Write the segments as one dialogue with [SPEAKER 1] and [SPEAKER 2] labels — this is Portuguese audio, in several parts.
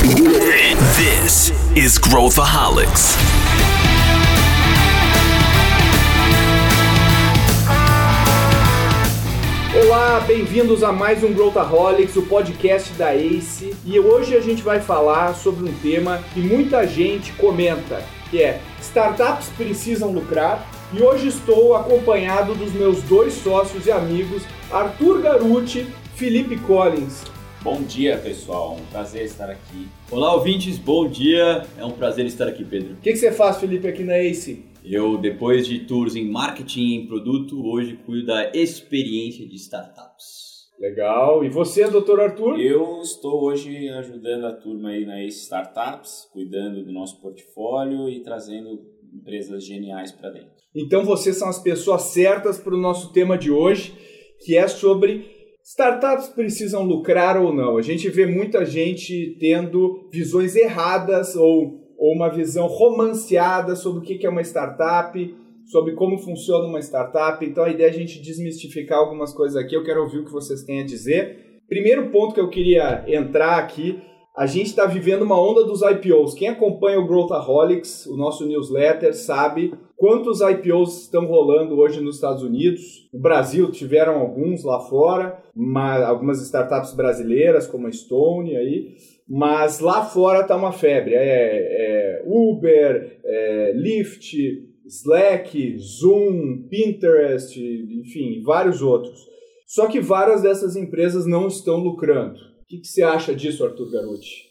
[SPEAKER 1] This is Growthaholics.
[SPEAKER 2] Olá, bem-vindos a mais um Growthaholics, o podcast da ACE. E hoje a gente vai falar sobre um tema que muita gente comenta, que é startups precisam lucrar. E hoje estou acompanhado dos meus dois sócios e amigos, Arthur Garuti, Felipe Collins.
[SPEAKER 3] Bom dia, pessoal. Um prazer estar aqui.
[SPEAKER 4] Olá, ouvintes. Bom dia. É um prazer estar aqui, Pedro.
[SPEAKER 2] O que, que você faz, Felipe, aqui na ACE?
[SPEAKER 4] Eu, depois de tours em marketing e em produto, hoje cuido da experiência de startups.
[SPEAKER 2] Legal. E você, doutor Arthur?
[SPEAKER 3] Eu estou hoje ajudando a turma aí na Ace Startups, cuidando do nosso portfólio e trazendo empresas geniais para dentro.
[SPEAKER 2] Então vocês são as pessoas certas para o nosso tema de hoje, que é sobre startups precisam lucrar ou não. A gente vê muita gente tendo visões erradas ou, ou uma visão romanceada sobre o que é uma startup, sobre como funciona uma startup. Então a ideia é a gente desmistificar algumas coisas aqui. Eu quero ouvir o que vocês têm a dizer. Primeiro ponto que eu queria entrar aqui a gente está vivendo uma onda dos IPOs. Quem acompanha o Growthaholics, o nosso newsletter, sabe quantos IPOs estão rolando hoje nos Estados Unidos. No Brasil tiveram alguns lá fora, uma, algumas startups brasileiras como a Stone aí, mas lá fora está uma febre. É, é Uber, é Lyft, Slack, Zoom, Pinterest, enfim, vários outros. Só que várias dessas empresas não estão lucrando que, que você acha disso, Arthur Garuti?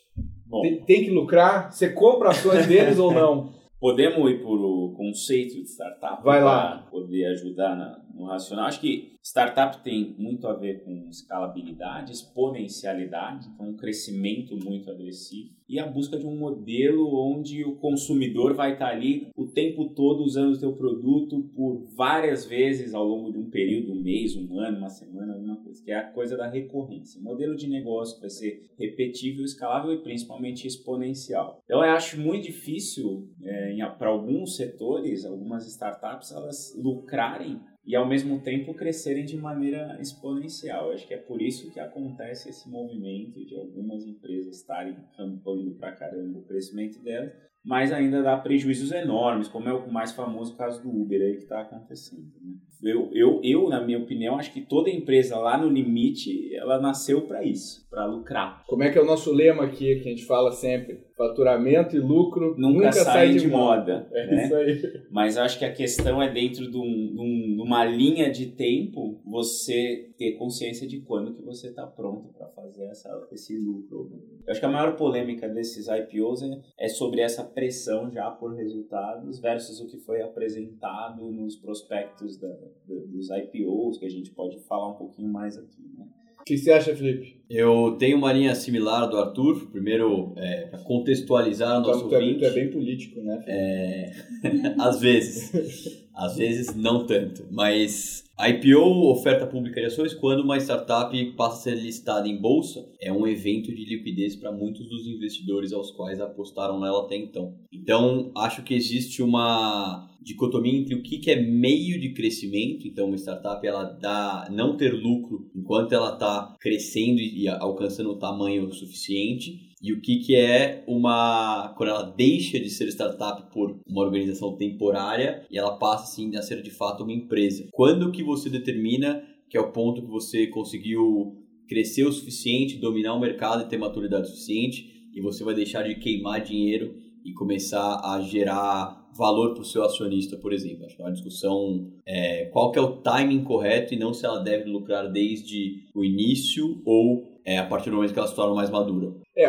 [SPEAKER 2] Tem, tem, que lucrar? Você compra ações deles ou não?
[SPEAKER 3] Podemos ir por o conceito de startup?
[SPEAKER 2] Vai lá.
[SPEAKER 3] Poder ajudar na, no racional. Acho que startup tem muito a ver com escalabilidade, exponencialidade, então um crescimento muito agressivo e a busca de um modelo onde o consumidor vai estar ali o tempo todo usando o teu produto por várias vezes ao longo de um período, um mês, um ano, uma semana, alguma coisa, que é a coisa da recorrência. modelo de negócio vai ser repetível, escalável e principalmente exponencial. Então eu acho muito difícil é, para alguns setores, algumas startups, elas lucrarem e ao mesmo tempo crescerem de maneira exponencial. Acho que é por isso que acontece esse movimento de algumas empresas estarem rampando pra caramba o crescimento delas, mas ainda dá prejuízos enormes, como é o mais famoso caso do Uber aí que está acontecendo. Né? Eu, eu, eu, na minha opinião, acho que toda empresa lá no limite, ela nasceu para isso, para lucrar.
[SPEAKER 2] Como é que é o nosso lema aqui, que a gente fala sempre? Faturamento e lucro
[SPEAKER 3] nunca, nunca saem de, de moda.
[SPEAKER 2] moda. É
[SPEAKER 3] né?
[SPEAKER 2] isso aí.
[SPEAKER 3] Mas acho que a questão é dentro de, um, de, um, uma linha de tempo, você ter consciência de quando que você está pronto fazer essa, esse lucro. Eu acho que a maior polêmica desses IPOs é, é sobre essa pressão já por resultados versus o que foi apresentado nos prospectos da, dos IPOs, que a gente pode falar um pouquinho mais aqui, né?
[SPEAKER 2] O que você acha, Felipe?
[SPEAKER 4] Eu tenho uma linha similar do Arthur. Primeiro, é, para contextualizar o nosso ouvinte.
[SPEAKER 2] Tu é bem político, né?
[SPEAKER 4] É... Às vezes. Às vezes, não tanto. Mas IPO, oferta pública de ações, quando uma startup passa a ser listada em bolsa, é um evento de liquidez para muitos dos investidores aos quais apostaram nela até então. Então, acho que existe uma dicotomia entre o que, é meio de crescimento, então uma startup ela dá não ter lucro enquanto ela está crescendo e alcançando o tamanho suficiente, e o que, que é uma. quando ela deixa de ser startup por uma organização temporária e ela passa assim a ser de fato uma empresa. Quando que você determina que é o ponto que você conseguiu crescer o suficiente, dominar o mercado e ter maturidade suficiente e você vai deixar de queimar dinheiro e começar a gerar valor para o seu acionista, por exemplo. Acho que é uma discussão é, qual que é o timing correto e não se ela deve lucrar desde o início ou é, a partir do momento que ela se torna mais madura.
[SPEAKER 2] É,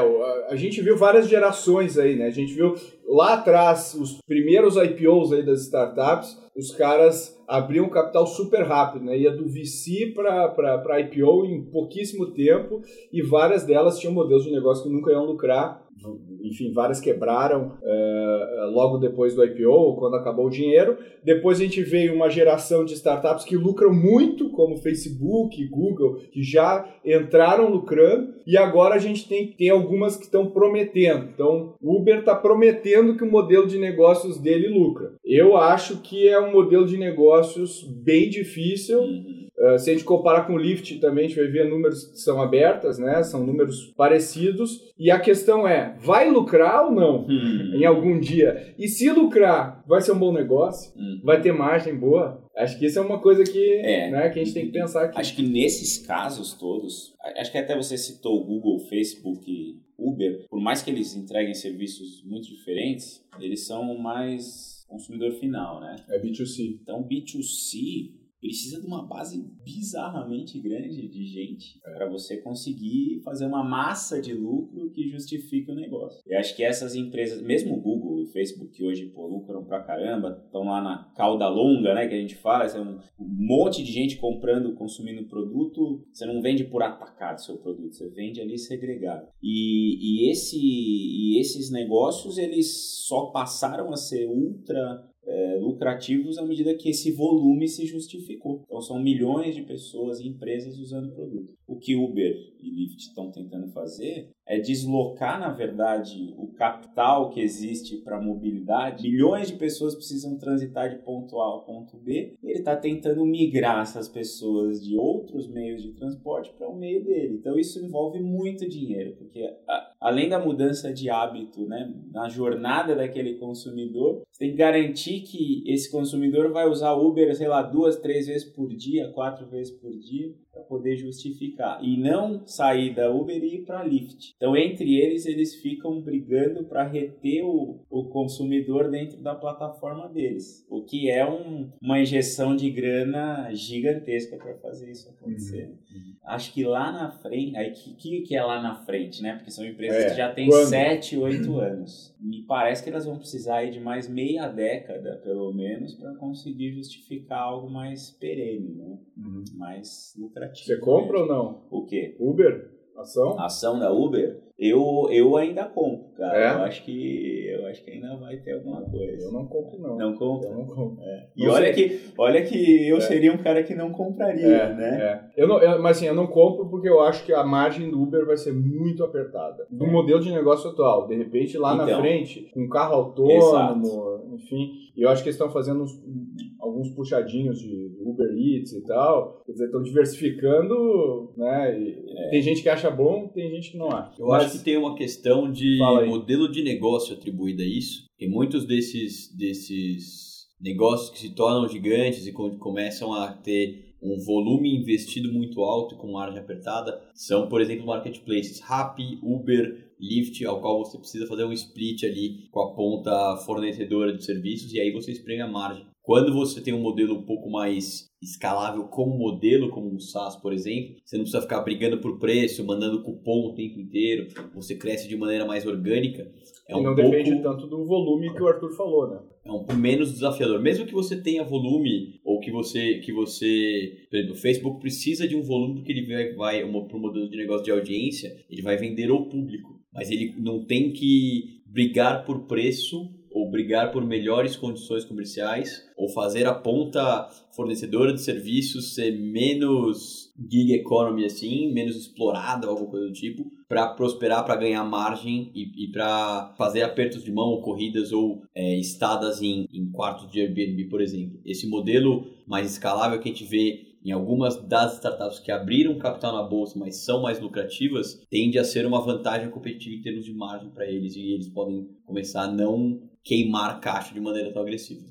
[SPEAKER 2] a, gente viu várias gerações aí, né? A gente viu lá atrás os primeiros IPOs aí das startups, os caras abriam capital super rápido, né? Ia do VC para IPO em pouquíssimo tempo e várias delas tinham modelos de negócio que nunca iam lucrar enfim, várias quebraram uh, logo depois do IPO, quando acabou o dinheiro. Depois a gente veio uma geração de startups que lucram muito, como Facebook, Google, que já entraram lucrando, e agora a gente tem, tem algumas que estão prometendo. Então, o Uber está prometendo que o modelo de negócios dele lucra. Eu acho que é um, um modelo de negócios bem difícil.
[SPEAKER 3] Uhum.
[SPEAKER 2] Uh, se a gente comparar com o Lyft também, a gente vai ver números que são abertas, né? São números parecidos. E a questão é, vai lucrar ou não
[SPEAKER 3] Hum.
[SPEAKER 2] em algum dia? E se lucrar, vai ser um bom negócio?
[SPEAKER 3] Hum.
[SPEAKER 2] Vai ter margem boa? Acho que isso é uma coisa que,
[SPEAKER 3] É.
[SPEAKER 2] né, que a gente tem que pensar aqui.
[SPEAKER 3] Acho que nesses casos todos, acho que até você citou o Google, Facebook e Uber, por mais que eles entreguem serviços muito diferentes, eles são mais consumidor final, né?
[SPEAKER 2] É B2C.
[SPEAKER 3] Então, B2C precisa de uma base bizarramente grande de gente para você conseguir fazer uma massa de lucro que justifique o negócio. Eu acho que essas empresas, mesmo o Google e o Facebook, que hoje pô, lucram pra caramba, estão lá na cauda longa, né, que a gente fala, é um um monte de gente comprando, consumindo produto, você não vende por atacado seu produto, você vende ali segregado. E, e, esse, e esses negócios, eles só passaram a ser ultra é, lucrativos à medida que esse volume se justificou. Então são milhões de pessoas e empresas usando o produto. Que Uber e Lyft estão tentando fazer é deslocar, na verdade, o capital que existe para mobilidade. Milhões de pessoas precisam transitar de ponto A ao ponto B. Ele está tentando migrar essas pessoas de outros meios de transporte para o meio dele. Então isso envolve muito dinheiro, porque a- além da mudança de hábito, né, na jornada daquele consumidor, você tem que garantir que esse consumidor vai usar Uber, sei lá, duas, três vezes por dia, quatro vezes por dia, para poder justificar. E não sair da Uber e ir para Lyft. Então, entre eles, eles ficam brigando para reter o, o consumidor dentro da plataforma deles. O que é um- uma injeção de grana gigantesca para fazer isso acontecer. Acho que lá na frente, aí que, que, é lá na frente, né? Porque são empresas
[SPEAKER 2] É,
[SPEAKER 3] que já têm
[SPEAKER 2] quando?
[SPEAKER 3] 7, 8 anos. Me parece que elas vão precisar de mais meia década, pelo menos, para conseguir justificar algo mais perene, né? Mais lucrativo.
[SPEAKER 2] Você compra ou não?
[SPEAKER 3] O quê?
[SPEAKER 2] Uber? Ação?
[SPEAKER 3] Ação da Uber? Eu, eu ainda compro, cara.
[SPEAKER 2] É?
[SPEAKER 3] Eu acho que eu acho que ainda vai ter alguma coisa.
[SPEAKER 2] Eu não compro, não.
[SPEAKER 3] Não compro.
[SPEAKER 2] Eu não compro.
[SPEAKER 3] E
[SPEAKER 2] Não
[SPEAKER 3] olha
[SPEAKER 2] sei.
[SPEAKER 3] que, olha que eu
[SPEAKER 2] É.
[SPEAKER 3] seria um cara que não compraria,
[SPEAKER 2] É,
[SPEAKER 3] né?
[SPEAKER 2] é. Eu não, eu- mas assim, eu não compro porque eu acho que a margem do Uber vai ser muito apertada. Do modelo de negócio atual. De repente, lá na
[SPEAKER 3] É. Então.
[SPEAKER 2] frente, com carro autônomo, enfim. E eu acho que eles estão fazendo uns- alguns puxadinhos de Uber Eats e tal. Quer dizer, estão diversificando, né? E
[SPEAKER 3] É.
[SPEAKER 2] Tem gente que acha bom, tem gente que não acha.
[SPEAKER 4] Eu
[SPEAKER 2] Mas-
[SPEAKER 4] acho que tem uma questão de modelo de negócio atribuído a isso. E muitos desses, desses negócios que se tornam gigantes e começam a ter um volume investido muito alto e com margem apertada são, por exemplo, marketplaces Rappi, Uber, Lyft, ao qual você precisa fazer um split ali com a ponta fornecedora de serviços e aí você espreme a margem. Quando você tem um modelo um pouco mais escalável como modelo, como um SaaS, por exemplo, você não precisa ficar brigando por preço, mandando cupom o tempo inteiro, você cresce de maneira mais orgânica. É
[SPEAKER 2] e
[SPEAKER 4] um
[SPEAKER 2] não
[SPEAKER 4] pouco,
[SPEAKER 2] depende tanto do volume que o Arthur falou, né?
[SPEAKER 4] é um pouco menos desafiador. Mesmo que você tenha volume ou que você, que você, por exemplo, o Facebook precisa de um volume porque ele vai, vai para o modelo de negócio de audiência, ele vai vender ao público, mas ele não tem que brigar por preço ou brigar por melhores condições comerciais ou fazer a ponta fornecedora de serviços ser menos gig economy assim, menos explorada ou alguma coisa do tipo, para prosperar, para ganhar margem e, e para fazer apertos de mão, ou corridas ou é, estadas em, em quartos de Airbnb, por exemplo. Esse modelo mais escalável que a gente vê em algumas das startups que abriram capital na bolsa, mas são mais lucrativas, tende a ser uma vantagem competitiva em termos de margem para eles e eles podem começar a não queimar caixa de maneira tão agressiva.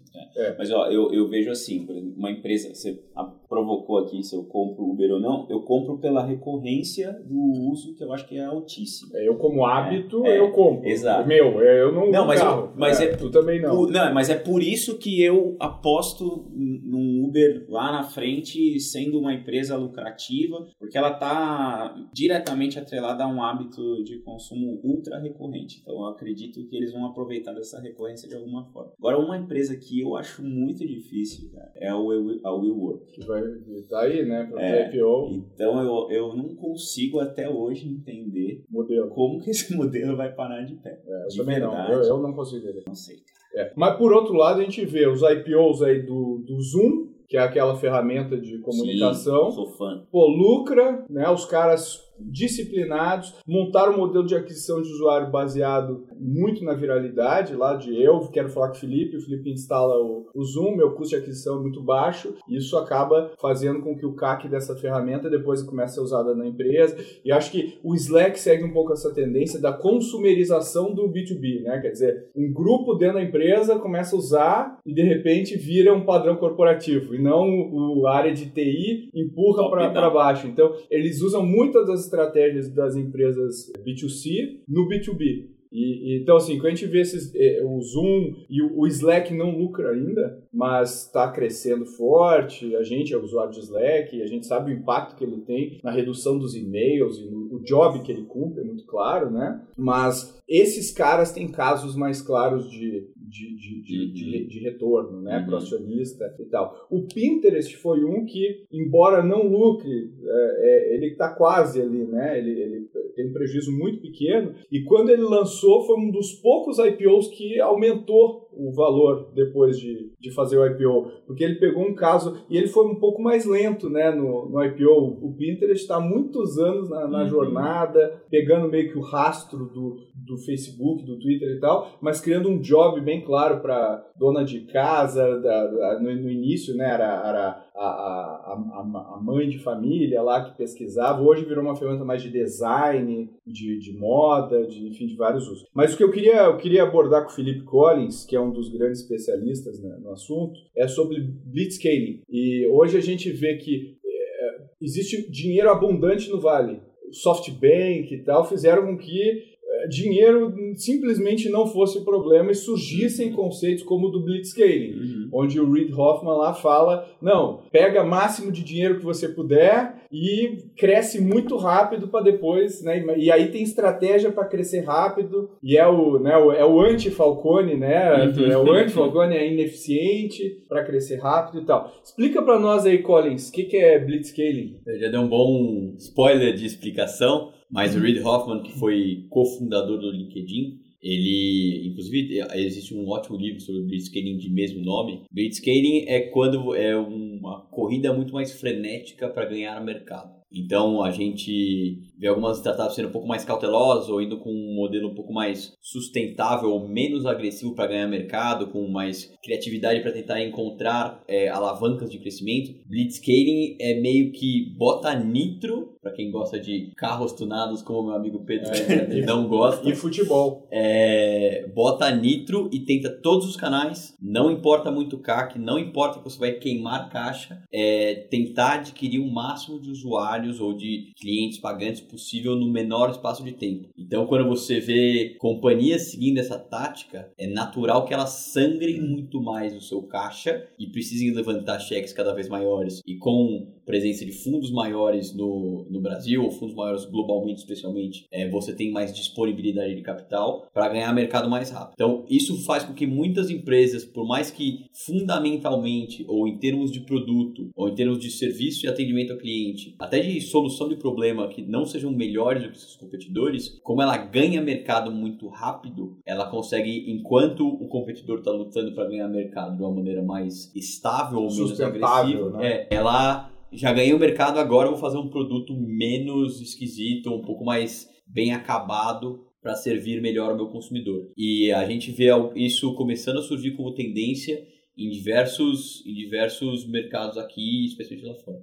[SPEAKER 3] Mas ó, eu, eu vejo assim, por exemplo, uma empresa, você provocou aqui se eu compro Uber ou não, eu compro pela recorrência do uso que eu acho que é altíssimo.
[SPEAKER 2] É, Eu, como hábito,
[SPEAKER 3] é,
[SPEAKER 2] eu compro.
[SPEAKER 3] exato.
[SPEAKER 2] Meu, é, eu não
[SPEAKER 3] Não, mas eu-
[SPEAKER 2] carro.
[SPEAKER 3] mas é-
[SPEAKER 2] Tu também não.
[SPEAKER 3] Por- não, mas é por isso que eu aposto num Uber lá na frente, sendo uma empresa lucrativa, porque ela está diretamente atrelada a um hábito de consumo ultra recorrente. Então eu acredito que eles vão aproveitar dessa recorrência de alguma forma. Agora, uma empresa que eu acho muito difícil, cara, é o Will- a WeWork.
[SPEAKER 2] Que vai tá aí, né? Pra
[SPEAKER 3] É.
[SPEAKER 2] IPO
[SPEAKER 3] Então eu, eu não consigo até hoje entender
[SPEAKER 2] modelo.
[SPEAKER 3] como que esse modelo vai parar de pé.
[SPEAKER 2] É, eu
[SPEAKER 3] De
[SPEAKER 2] também
[SPEAKER 3] verdade.
[SPEAKER 2] não. Eu, eu não consigo entender.
[SPEAKER 3] Não sei.
[SPEAKER 2] É. Mas por outro lado, a gente vê os IPOs aí do, do Zoom, que é aquela ferramenta de comunicação.
[SPEAKER 3] Sim, sou fã.
[SPEAKER 2] Pô, lucra, né? Os caras disciplinados, montaram um modelo de aquisição de usuário baseado muito na viralidade, lá de eu quero falar com o Felipe, o Felipe instala o, o Zoom, meu custo de aquisição é muito baixo, e isso acaba fazendo com que o CAC dessa ferramenta depois comece a ser usada na empresa, e acho que o Slack segue um pouco essa tendência da consumerização do B2B, né? Quer dizer, um grupo dentro da empresa começa a usar e de repente vira um padrão corporativo, e não o, a área de TI empurra para baixo. Então, eles usam muitas das estratégias das empresas B2C no B2B. E, então, assim, quando a gente vê esses, eh, o Zoom e o, Slack não lucra ainda, mas está crescendo forte, a gente é usuário de Slack, a gente sabe o impacto que ele tem na redução dos e-mails e no, o job que ele cumpre, é muito claro, né? Mas esses caras têm casos mais claros de, de, de, de, uhum. de, de retorno, né? Uhum. Pro acionista e tal. O Pinterest foi um que, embora não lucre, é, é, ele está quase ali, né? Ele, ele tem um prejuízo muito pequeno. E quando ele lançou, foi um dos poucos IPOs que aumentou o valor depois de, de fazer o IPO, porque ele pegou um caso e ele foi um pouco mais lento né, no, no IPO. O Pinterest está muitos anos na, na uhum. jornada, pegando meio que o rastro do, do Facebook, do Twitter e tal, mas criando um job bem claro para dona de casa, da, da, no, no, início né, era, era a, a, a, mãe de família lá que pesquisava, hoje virou uma ferramenta mais de design, de, de moda, de, enfim, de vários usos. Mas o que eu queria, eu queria abordar com o Felipe Collins, que é um dos grandes especialistas né, no assunto, é sobre blitzscaling. E hoje a gente vê que é, existe dinheiro abundante no Vale. SoftBank e tal fizeram com que dinheiro simplesmente não fosse o problema e surgissem conceitos como o do blitzscaling, uhum. onde o Reid Hoffman lá fala, não, pega máximo de dinheiro que você puder e cresce muito rápido para depois, né? E aí tem estratégia para crescer rápido e é o, né, é o anti-Falcone, né? Uhum. É o anti-Falcone é ineficiente para crescer rápido e tal. Explica para nós aí, Collins, o que, que é blitzscaling?
[SPEAKER 4] Eu já deu um bom spoiler de explicação. Mas o Reid Hoffman, que foi cofundador do LinkedIn, ele, inclusive, existe um ótimo livro sobre blitzscaling de mesmo nome. Blitzscaling é quando é uma corrida muito mais frenética para ganhar mercado. Então a gente vê algumas startups sendo um pouco mais cautelosas ou indo com um modelo um pouco mais sustentável ou menos agressivo para ganhar mercado, com mais criatividade para tentar encontrar é, alavancas de crescimento. Blitzscaling é meio que bota nitro, para quem gosta de carros tunados, como meu amigo Pedro é, não gosta.
[SPEAKER 2] E futebol.
[SPEAKER 4] É, bota nitro e tenta todos os canais, não importa muito o CAC, não importa que você vai queimar caixa, é, tentar adquirir o um máximo de usuários usuários ou de clientes pagantes possível no menor espaço de tempo. Então, quando você vê companhias seguindo essa tática, é natural que elas sangrem muito mais o seu caixa e precisem levantar cheques cada vez maiores. E com presença de fundos maiores no, no Brasil, ou fundos maiores globalmente, especialmente, é, você tem mais disponibilidade de capital para ganhar mercado mais rápido. Então, isso faz com que muitas empresas, por mais que fundamentalmente, ou em termos de produto, ou em termos de serviço e atendimento ao cliente, até de solução de problema que não sejam melhores do que seus competidores, como ela ganha mercado muito rápido, ela consegue, enquanto o competidor está lutando para ganhar mercado de uma maneira mais estável ou menos agressiva, né? é, ela já ganhei o mercado, agora vou fazer um produto menos esquisito, um pouco mais bem acabado para servir melhor ao meu consumidor. E a gente vê isso começando a surgir como tendência em diversos, em diversos mercados aqui, especialmente lá fora.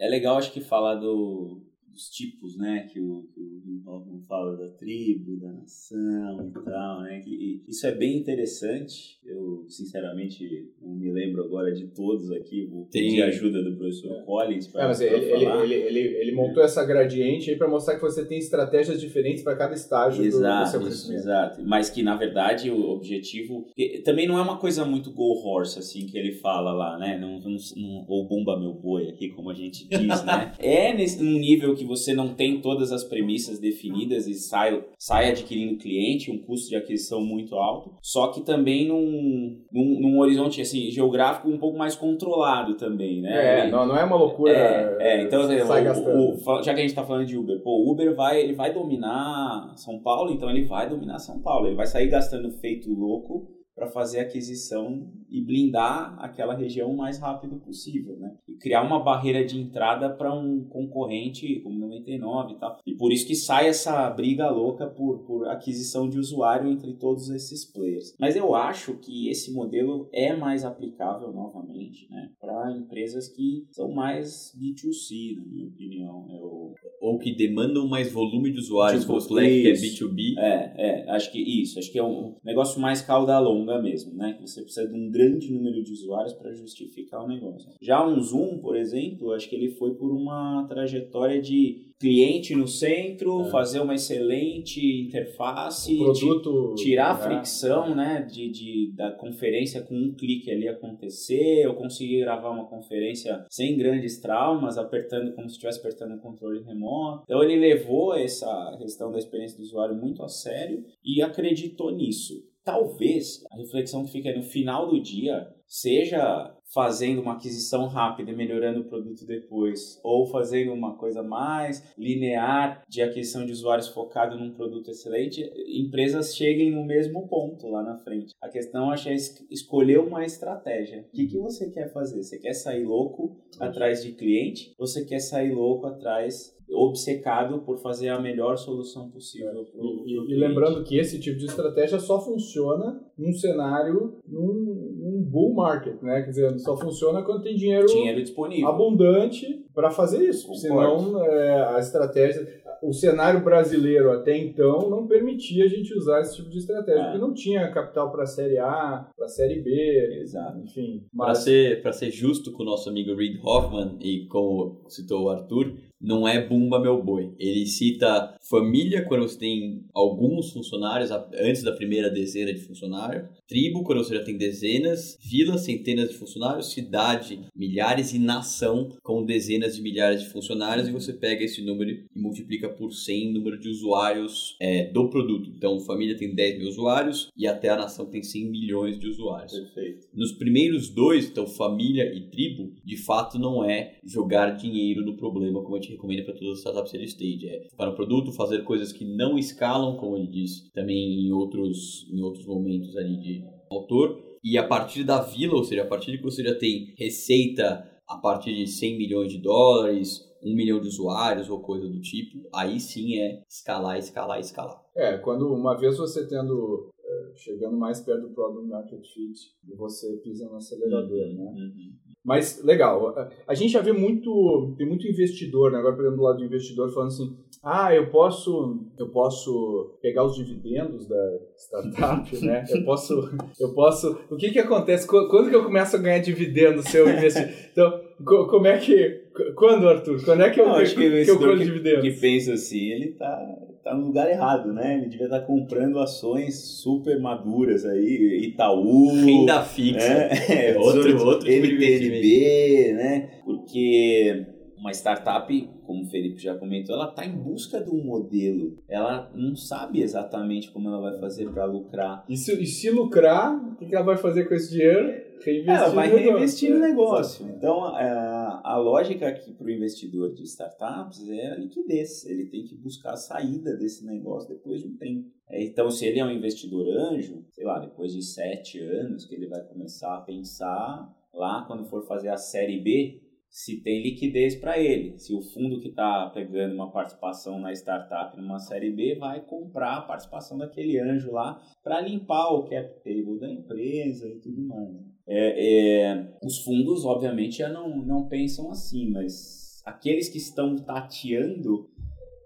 [SPEAKER 3] É legal, acho que, falar do, dos tipos, né? Que o, que o Hoffman fala da tribo, da nação e tal, né? Que, isso é bem interessante. Eu, sinceramente, não me lembro agora de todos aqui. Vou pedir ajuda do professor é. Collins para é,
[SPEAKER 2] falar. Ele, ele, ele, ele, montou essa gradiente aí para mostrar que você tem estratégias diferentes para cada estágio
[SPEAKER 3] exato,
[SPEAKER 2] do, do seu crescimento.
[SPEAKER 3] Exato, mas que, na verdade, o objetivo... Também não é uma coisa muito go horse, assim, que ele fala lá, né? Não, não, não, ou bumba meu boi aqui, como a gente diz, né? é nesse, num nível que que você não tem todas as premissas definidas e sai, sai adquirindo cliente, um custo de aquisição muito alto, só que também num, num, num horizonte assim, geográfico um pouco mais controlado também,
[SPEAKER 2] né? É, não, não é uma loucura.
[SPEAKER 3] É, é então assim, o, o, já que a gente está falando de Uber, pô, o Uber vai, ele vai dominar São Paulo, então ele vai dominar São Paulo, ele vai sair gastando feito louco para fazer a aquisição e blindar aquela região o mais rápido possível, né? E criar uma barreira de entrada para um concorrente como 99 e tal. E por isso que sai essa briga louca por, por aquisição de usuário entre todos esses players. Mas eu acho que esse modelo é mais aplicável novamente, né? Para empresas que são mais B2C, na minha opinião. Eu...
[SPEAKER 4] Ou que demandam mais volume de usuários, tipo, como o Slack, que é B2B.
[SPEAKER 3] É, é, acho que isso. Acho que é um negócio mais cauda longa mesmo, né? Que você precisa de um grande número de usuários para justificar o negócio. Já um Zoom, por exemplo, acho que ele foi por uma trajetória de cliente no centro, é. fazer uma excelente interface,
[SPEAKER 2] produto,
[SPEAKER 3] tirar a é. fricção né, de, de, da conferência com um clique ali acontecer, eu consegui gravar uma conferência sem grandes traumas, apertando como se estivesse apertando um controle remoto. Então ele levou essa questão da experiência do usuário muito a sério e acreditou nisso. Talvez a reflexão que fica no final do dia seja fazendo uma aquisição rápida e melhorando o produto depois, ou fazendo uma coisa mais linear de aquisição de usuários focado num produto excelente, empresas cheguem no mesmo ponto lá na frente. A questão acho é escolher uma estratégia. O que, que você quer fazer? Você quer sair louco atrás de cliente? Ou você quer sair louco atrás obcecado por fazer a melhor solução possível para o
[SPEAKER 2] e, e, lembrando que esse tipo de estratégia só funciona num cenário, num, num bull market, né? Quer dizer, só funciona quando tem dinheiro,
[SPEAKER 3] dinheiro disponível.
[SPEAKER 2] abundante para fazer isso. Concordo. Senão, é, a estratégia o cenário brasileiro até então não permitia a gente usar esse tipo de estratégia, é. porque não tinha capital para a Série A, para a Série B,
[SPEAKER 3] Exato.
[SPEAKER 2] enfim.
[SPEAKER 4] Mas... Para ser, ser justo com o nosso amigo Reid Hoffman e como citou o Arthur, não é Bumba Meu Boi. Ele cita família quando você tem alguns funcionários, antes da primeira dezena de funcionários, tribo quando você já tem dezenas, vila, centenas de funcionários, cidade, milhares e nação com dezenas de milhares de funcionários e você pega esse número e multiplica por 100 número de usuários é, do produto. Então, família tem 10 mil usuários e até a nação tem 100 milhões de usuários.
[SPEAKER 3] Perfeito.
[SPEAKER 4] Nos primeiros dois, então família e tribo, de fato não é jogar dinheiro no problema como a gente recomenda para todas as startups early stage. É para o produto, fazer coisas que não escalam, como ele diz também em outros, em outros momentos ali de autor. E a partir da vila, ou seja, a partir de que você já tem receita a partir de 100 milhões de dólares, um milhão de usuários ou coisa do tipo, aí sim é escalar, escalar, escalar.
[SPEAKER 2] É, quando uma vez você tendo é, chegando mais perto do product market fit, você pisa no acelerador, uhum, né? Uhum. Mas, legal. A gente já vê muito, tem muito investidor, né? agora pegando do lado do investidor, falando assim, ah, eu posso, eu posso pegar os dividendos da startup, né? Eu posso, eu posso... O que que acontece? Quando que eu começo a ganhar dividendo se eu investir? Então, como é que... Quando, Arthur? Quando é que eu,
[SPEAKER 3] Não,
[SPEAKER 2] que,
[SPEAKER 3] que, que eu colho dividendos? que pensa assim, ele tá tá no lugar errado, né? Ele devia estar tá comprando ações super maduras aí, Itaú.
[SPEAKER 4] Renda fixa.
[SPEAKER 3] É, é outro, outro NTNB, né? Porque uma startup, como o Felipe já comentou, ela está em busca de um modelo. Ela não sabe exatamente como ela vai fazer para lucrar.
[SPEAKER 2] E se, e se lucrar, o que ela vai fazer com esse dinheiro?
[SPEAKER 3] Reinvestir ela vai reinvestir no negócio. Então, a, a lógica aqui para o investidor de startups é a liquidez. Ele tem que buscar a saída desse negócio depois de um tempo. É, então, se ele é um investidor anjo, sei lá, depois de sete anos que ele vai começar a pensar lá quando for fazer a série B, se tem liquidez para ele. Se o fundo que está pegando uma participação na startup numa série B vai comprar a participação daquele anjo lá para limpar o cap table da empresa e tudo mais. É, é, os fundos, obviamente, já não, não pensam assim, mas aqueles que estão tateando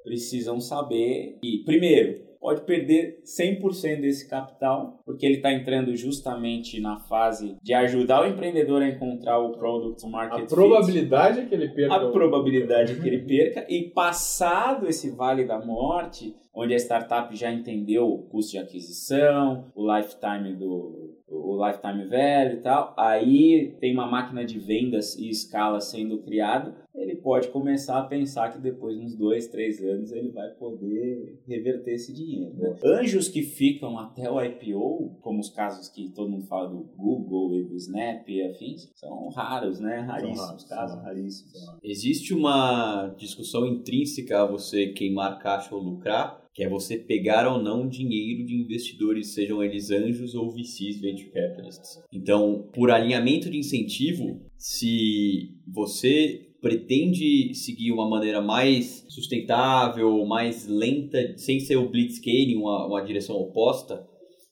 [SPEAKER 3] precisam saber que, primeiro, pode perder 100% desse capital, porque ele está entrando justamente na fase de ajudar o empreendedor a encontrar o product market
[SPEAKER 2] A probabilidade é que ele perca.
[SPEAKER 3] A probabilidade é que ele perca e passado esse vale da morte, onde a startup já entendeu o custo de aquisição, o lifetime do o lifetime velho e tal, aí tem uma máquina de vendas e escala sendo criada ele pode começar a pensar que depois, uns dois, três anos, ele vai poder reverter esse dinheiro. Né? Anjos que ficam até o IPO, como os casos que todo mundo fala do Google e do Snap e afins, são raros, né? Raríssimos, raros, casos raríssimos.
[SPEAKER 4] Existe uma discussão intrínseca a você queimar caixa ou lucrar, que é você pegar ou não dinheiro de investidores, sejam eles anjos ou VCs, venture capitalists. Então, por alinhamento de incentivo, se você pretende seguir uma maneira mais sustentável, mais lenta, sem ser o blitzscaling, uma, uma direção oposta,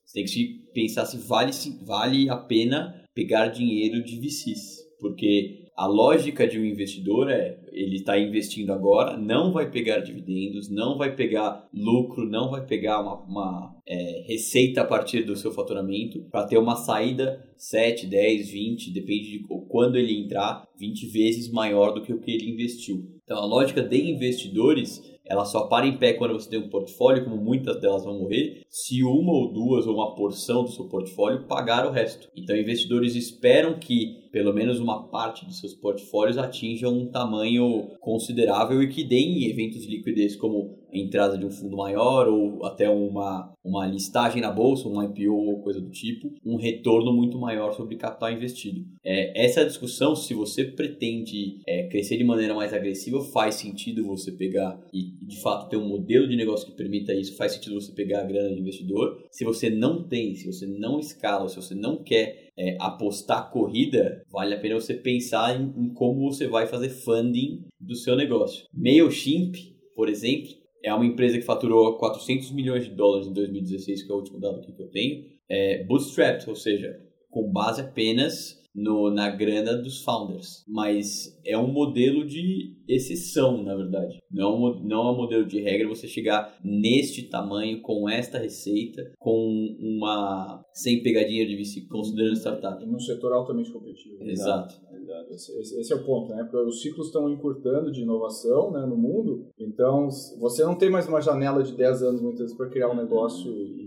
[SPEAKER 4] você tem que pensar se vale, se vale a pena pegar dinheiro de VCs. Porque a lógica de um investidor é ele está investindo agora, não vai pegar dividendos, não vai pegar lucro, não vai pegar uma, uma é, receita a partir do seu faturamento para ter uma saída 7, 10, 20, depende de quando ele entrar, 20 vezes maior do que o que ele investiu. Então a lógica de investidores ela só para em pé quando você tem um portfólio, como muitas delas vão morrer, se uma ou duas ou uma porção do seu portfólio pagar o resto. Então, investidores esperam que pelo menos uma parte de seus portfólios atinja um tamanho considerável e que deem eventos de liquidez como entrada de um fundo maior ou até uma, uma listagem na bolsa, um IPO ou coisa do tipo, um retorno muito maior sobre capital investido. É, essa discussão, se você pretende é, crescer de maneira mais agressiva, faz sentido você pegar e de fato ter um modelo de negócio que permita isso, faz sentido você pegar a grana de investidor. Se você não tem, se você não escala, se você não quer é, apostar corrida, vale a pena você pensar em, em, como você vai fazer funding do seu negócio. MailChimp, por exemplo, é uma empresa que faturou 400 milhões de dólares em 2016, que é o último dado que eu tenho. É bootstrapped, ou seja, com base apenas no, na grana dos founders. Mas é um modelo de exceção, na verdade. Não, não é um modelo de regra você chegar neste tamanho, com esta receita, com uma. sem pegadinha de VC, considerando startup.
[SPEAKER 2] Num setor altamente competitivo.
[SPEAKER 4] Exato.
[SPEAKER 2] Esse, esse, esse, é o ponto, né? Porque os ciclos estão encurtando de inovação né, no mundo, então você não tem mais uma janela de 10 anos muitas vezes para criar um negócio e,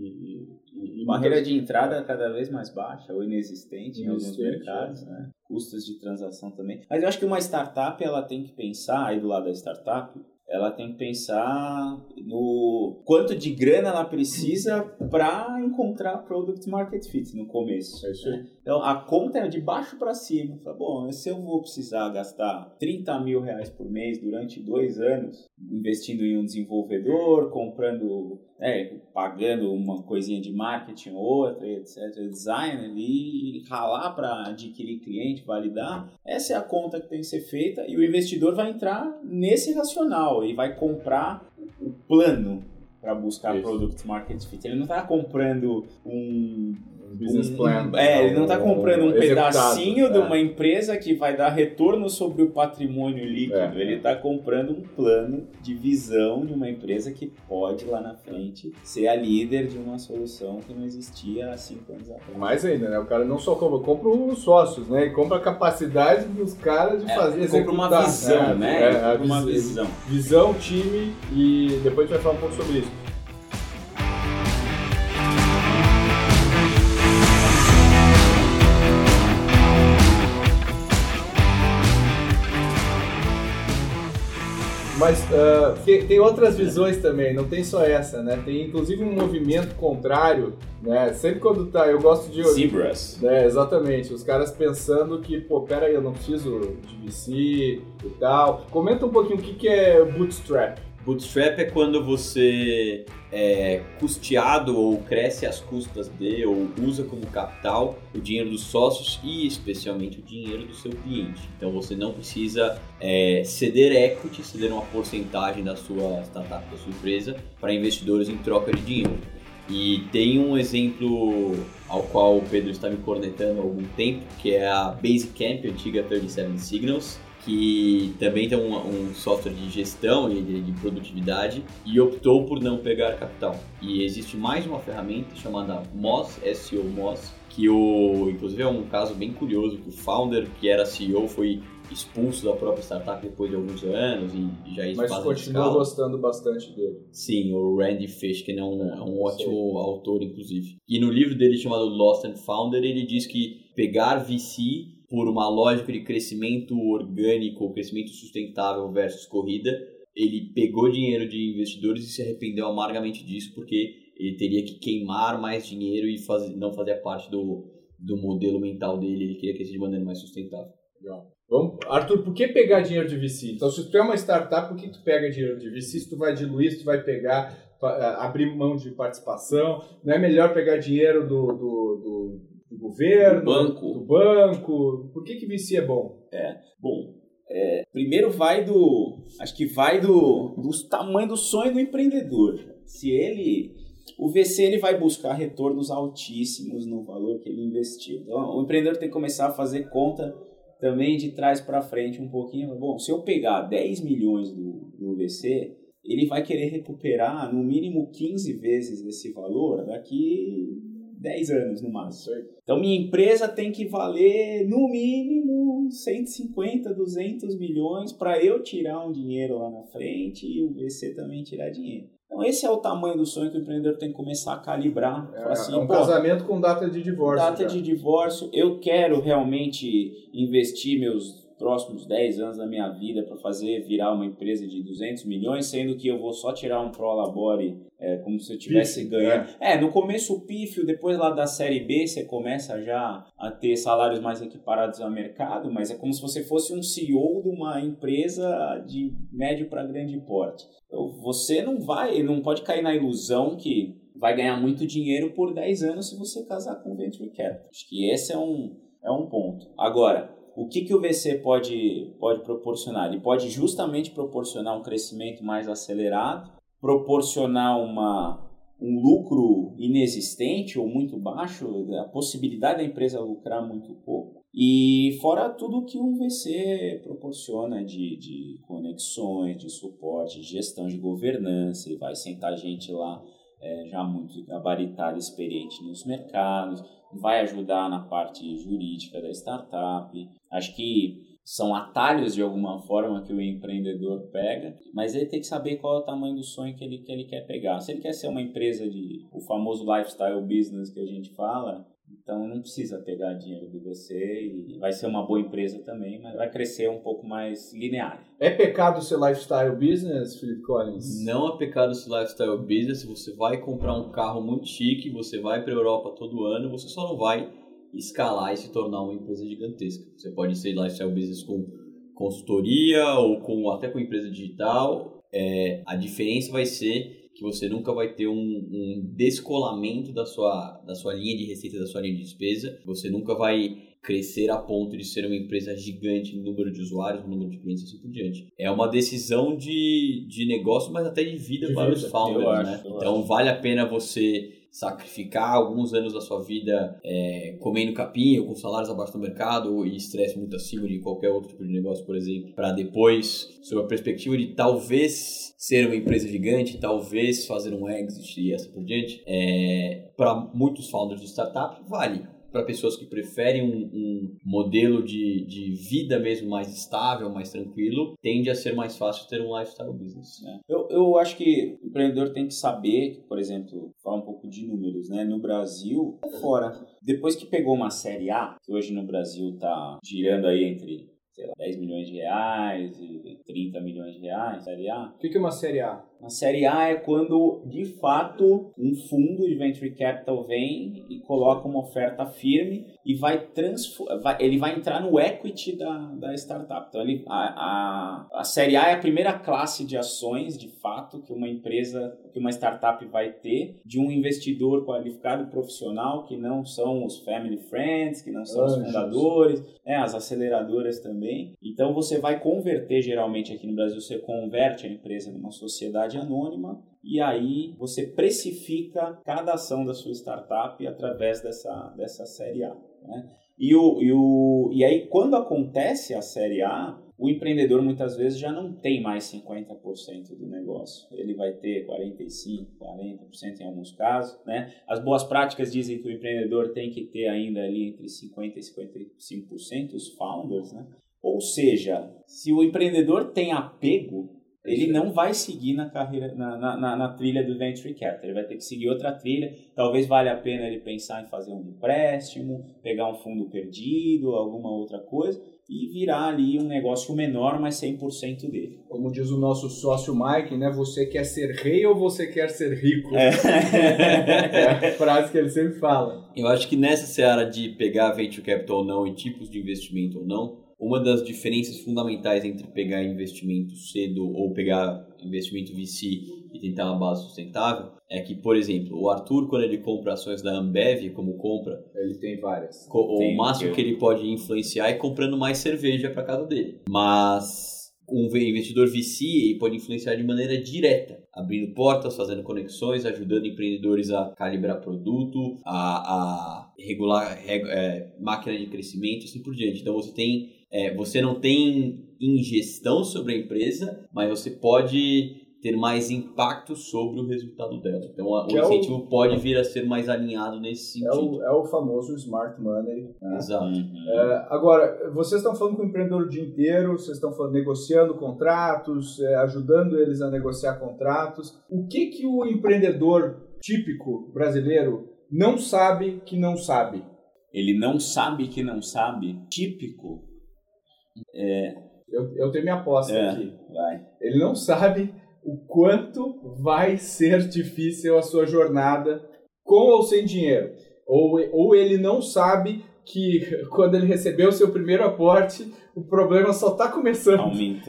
[SPEAKER 3] barreira de entrada cada vez mais baixa ou inexistente, inexistente em alguns mercados, né? Custos de transação também. Mas eu acho que uma startup ela tem que pensar aí do lado da startup ela tem que pensar no quanto de grana ela precisa para encontrar product market fit no começo. É aí. Então a conta é de baixo para cima. Fala, bom, se eu vou precisar gastar 30 mil reais por mês durante dois anos investindo em um desenvolvedor, comprando, é, pagando uma coisinha de marketing ou outra, etc, design ali, ralar para adquirir cliente, validar, essa é a conta que tem que ser feita e o investidor vai entrar nesse racional e vai comprar o plano para buscar Isso. product market fit. Ele não está comprando um
[SPEAKER 2] business plan.
[SPEAKER 3] é, ele não está comprando um pedacinho é. de uma empresa que vai dar retorno sobre o patrimônio líquido. É. Ele está comprando um plano de visão de uma empresa que pode lá na frente ser a líder de uma solução que não existia há cinco anos atrás.
[SPEAKER 2] Mais ainda, né? O cara não só compra, compra os sócios, né? E compra a capacidade dos caras de
[SPEAKER 3] é,
[SPEAKER 2] fazer
[SPEAKER 3] executar. Compra uma visão, né?
[SPEAKER 2] É, uma visão. Visão, time e depois a gente vai falar um pouco sobre isso. Mas uh, tem outras visões também, não tem só essa, né? Tem inclusive um movimento contrário, né? Sempre quando tá, eu gosto de...
[SPEAKER 3] Zebras.
[SPEAKER 2] Né, exatamente, os caras pensando que, pô, pera aí, eu não preciso de VC e tal. Comenta um pouquinho o que, que é bootstrap.
[SPEAKER 4] Bootstrap é quando você é custeado ou cresce às custas de ou usa como capital o dinheiro dos sócios e especialmente o dinheiro do seu cliente. Então você não precisa é, ceder equity, ceder uma porcentagem da sua startup, da sua empresa para investidores em troca de dinheiro. E tem um exemplo ao qual o Pedro está me cornetando há algum tempo, que é a Basecamp, antiga 37 Signals, que também tem um, um software de gestão e de, de, produtividade e optou por não pegar capital. E existe mais uma ferramenta chamada Moz, SEO Moz, que o, inclusive é um caso bem curioso que o founder que era CEO foi expulso da própria startup depois de alguns anos e, já
[SPEAKER 2] Mas continua gostando bastante dele.
[SPEAKER 4] Sim, o Randy Fish, que é um, é um ótimo autor, inclusive. E no livro dele chamado Lost and Founder, ele diz que pegar VC por uma lógica de crescimento orgânico, crescimento sustentável versus corrida, ele pegou dinheiro de investidores e se arrependeu amargamente disso porque ele teria que queimar mais dinheiro e faz, não fazer parte do, do modelo mental dele, ele queria crescer de maneira mais sustentável.
[SPEAKER 2] Legal. Arthur, por que pegar dinheiro de VC? Então, se tu é uma startup, por que tu pega dinheiro de VC? Se tu vai diluir, se tu vai pegar, abrir mão de participação? Não é melhor pegar dinheiro do, do, do, do governo,
[SPEAKER 3] do banco.
[SPEAKER 2] do banco? Por que, que VC é bom?
[SPEAKER 3] É, bom, é, primeiro vai do. Acho que vai do, do tamanho do sonho do empreendedor. Se ele. O VC ele vai buscar retornos altíssimos no valor que ele investiu. Então, o empreendedor tem que começar a fazer conta também de trás para frente um pouquinho. Bom, se eu pegar 10 milhões do, do VC, ele vai querer recuperar no mínimo 15 vezes esse valor daqui 10 anos no máximo. Então minha empresa tem que valer no mínimo 150, 200 milhões para eu tirar um dinheiro lá na frente e o VC também tirar dinheiro. Então esse é o tamanho do sonho que o empreendedor tem que começar a calibrar.
[SPEAKER 2] É, assim, é um casamento com data de divórcio.
[SPEAKER 3] Data de divórcio. Eu quero realmente investir meus próximos 10 anos da minha vida para fazer virar uma empresa de 200 milhões, sendo que eu vou só tirar um prolabore é, como se eu tivesse ganhando. É. é. no começo o pífio, depois lá da série B você começa já a ter salários mais equiparados ao mercado, mas é como se você fosse um CEO de uma empresa de médio para grande porte. Então, você não vai, não pode cair na ilusão que vai ganhar muito dinheiro por 10 anos se você casar com venture capital. Acho que esse é um, é um ponto. Agora, o que, que o VC pode, pode proporcionar? Ele pode justamente proporcionar um crescimento mais acelerado, proporcionar uma, um lucro inexistente ou muito baixo, a possibilidade da empresa lucrar muito pouco. E fora tudo que o VC proporciona de, de conexões, de suporte, de gestão de governança, e vai sentar gente lá é, já muito gabaritada, experiente nos mercados, vai ajudar na parte jurídica da startup. Acho que são atalhos de alguma forma que o empreendedor pega, mas ele tem que saber qual é o tamanho do sonho que ele, que ele quer pegar. Se ele quer ser uma empresa de o famoso lifestyle business que a gente fala, então não precisa pegar dinheiro do VC e vai ser uma boa empresa também, mas vai crescer um pouco mais linear.
[SPEAKER 2] É pecado ser lifestyle business, Felipe Collins?
[SPEAKER 4] Não é pecado ser lifestyle business. Você vai comprar um carro muito chique, você vai para a Europa todo ano, você só não vai escalar e se tornar uma empresa gigantesca. Você pode ser lifestyle business com consultoria ou com até com empresa digital. É, a diferença vai ser que você nunca vai ter um, um, descolamento da sua, da sua linha de receita, da sua linha de despesa. Você nunca vai crescer a ponto de ser uma empresa gigante no número de usuários, no número de clientes e assim por diante. É uma decisão de, de negócio, mas até de vida de para vida, os founders, né? Então acho. vale a pena você sacrificar alguns anos da sua vida é, comendo capim ou com salários abaixo do mercado e estresse muito acima de qualquer outro tipo de negócio, por exemplo, para depois, sob a perspectiva de talvez ser uma empresa gigante, talvez fazer um exit e assim por diante, é, para muitos founders de startup, vale para pessoas que preferem um, um modelo de, de, vida mesmo mais estável, mais tranquilo, tende a ser mais fácil ter um lifestyle business.
[SPEAKER 3] É. Eu, eu acho que o empreendedor tem que saber, por exemplo, falar um pouco de números, né? No Brasil, fora, depois que pegou uma série A, que hoje no Brasil está girando aí entre sei lá, 10 milhões de reais e 30 milhões de reais, série A.
[SPEAKER 2] O que é uma série A?
[SPEAKER 3] Uma série A é quando, de fato, um fundo de venture capital vem e coloca uma oferta firme e vai transformar, ele vai entrar no equity da, da startup. Então, ele, a, a, a série A é a primeira classe de ações, de fato, que uma empresa, que uma startup vai ter de um investidor qualificado profissional, que não são os family friends, que não são Anjos. os fundadores, é, as aceleradoras também. Então, você vai converter, geralmente aqui no Brasil, você converte a empresa numa sociedade anônima e aí você precifica cada ação da sua startup através dessa, dessa série A. Né? E, o, e, o, e aí, quando acontece a série A, o empreendedor muitas vezes já não tem mais 50% do negócio. Ele vai ter 45%, 40% em alguns casos. Né? As boas práticas dizem que o empreendedor tem que ter ainda ali entre 50% e 55% os founders. Né? Ou seja, se o empreendedor tem apego, ele não vai seguir na carreira, na, na, na, trilha do Venture Capital. Ele vai ter que seguir outra trilha. Talvez valha a pena ele pensar em fazer um empréstimo, pegar um fundo perdido, alguma outra coisa e virar ali um negócio menor, mas 100% dele.
[SPEAKER 2] Como diz o nosso sócio Mike, né? Você quer ser rei ou você quer ser rico?
[SPEAKER 3] É,
[SPEAKER 2] é a frase que ele sempre fala.
[SPEAKER 4] Eu acho que nessa seara de pegar venture capital ou não e tipos de investimento ou não, uma das diferenças fundamentais entre pegar investimento cedo ou pegar investimento VC e tentar uma base sustentável, é que, por exemplo, o Arthur, quando ele compra ações da Ambev, como compra,
[SPEAKER 2] Ele tem várias.
[SPEAKER 4] co-
[SPEAKER 3] Tem,
[SPEAKER 4] o máximo que ele pode influenciar é comprando mais cerveja para casa dele. Mas um ve- investidor VC ele pode influenciar de maneira direta, abrindo portas, fazendo conexões, ajudando empreendedores a calibrar produto, a, a regular reg- é, máquina de crescimento e assim por diante. Então você tem, é, você não tem ingestão sobre a empresa, mas você pode ter mais impacto sobre o resultado dela. Então a- o
[SPEAKER 2] Que é o-
[SPEAKER 4] incentivo pode vir a ser mais alinhado nesse
[SPEAKER 2] É
[SPEAKER 4] sentido.
[SPEAKER 2] o, é o famoso smart money. né?
[SPEAKER 4] Exato.
[SPEAKER 3] Uhum.
[SPEAKER 2] É, agora, vocês estão falando com o empreendedor o dia inteiro, vocês estão falando, negociando contratos, é, ajudando eles a negociar contratos. O que, que o empreendedor típico brasileiro não sabe que não sabe?
[SPEAKER 3] Ele não sabe que não sabe. Típico.
[SPEAKER 2] Eu, eu tenho minha aposta
[SPEAKER 3] É.
[SPEAKER 2] aqui.
[SPEAKER 3] Vai.
[SPEAKER 2] Ele não sabe o quanto vai ser difícil a sua jornada com ou sem dinheiro. Ou, ou ele não sabe que quando ele recebeu o seu primeiro aporte, o problema só está começando.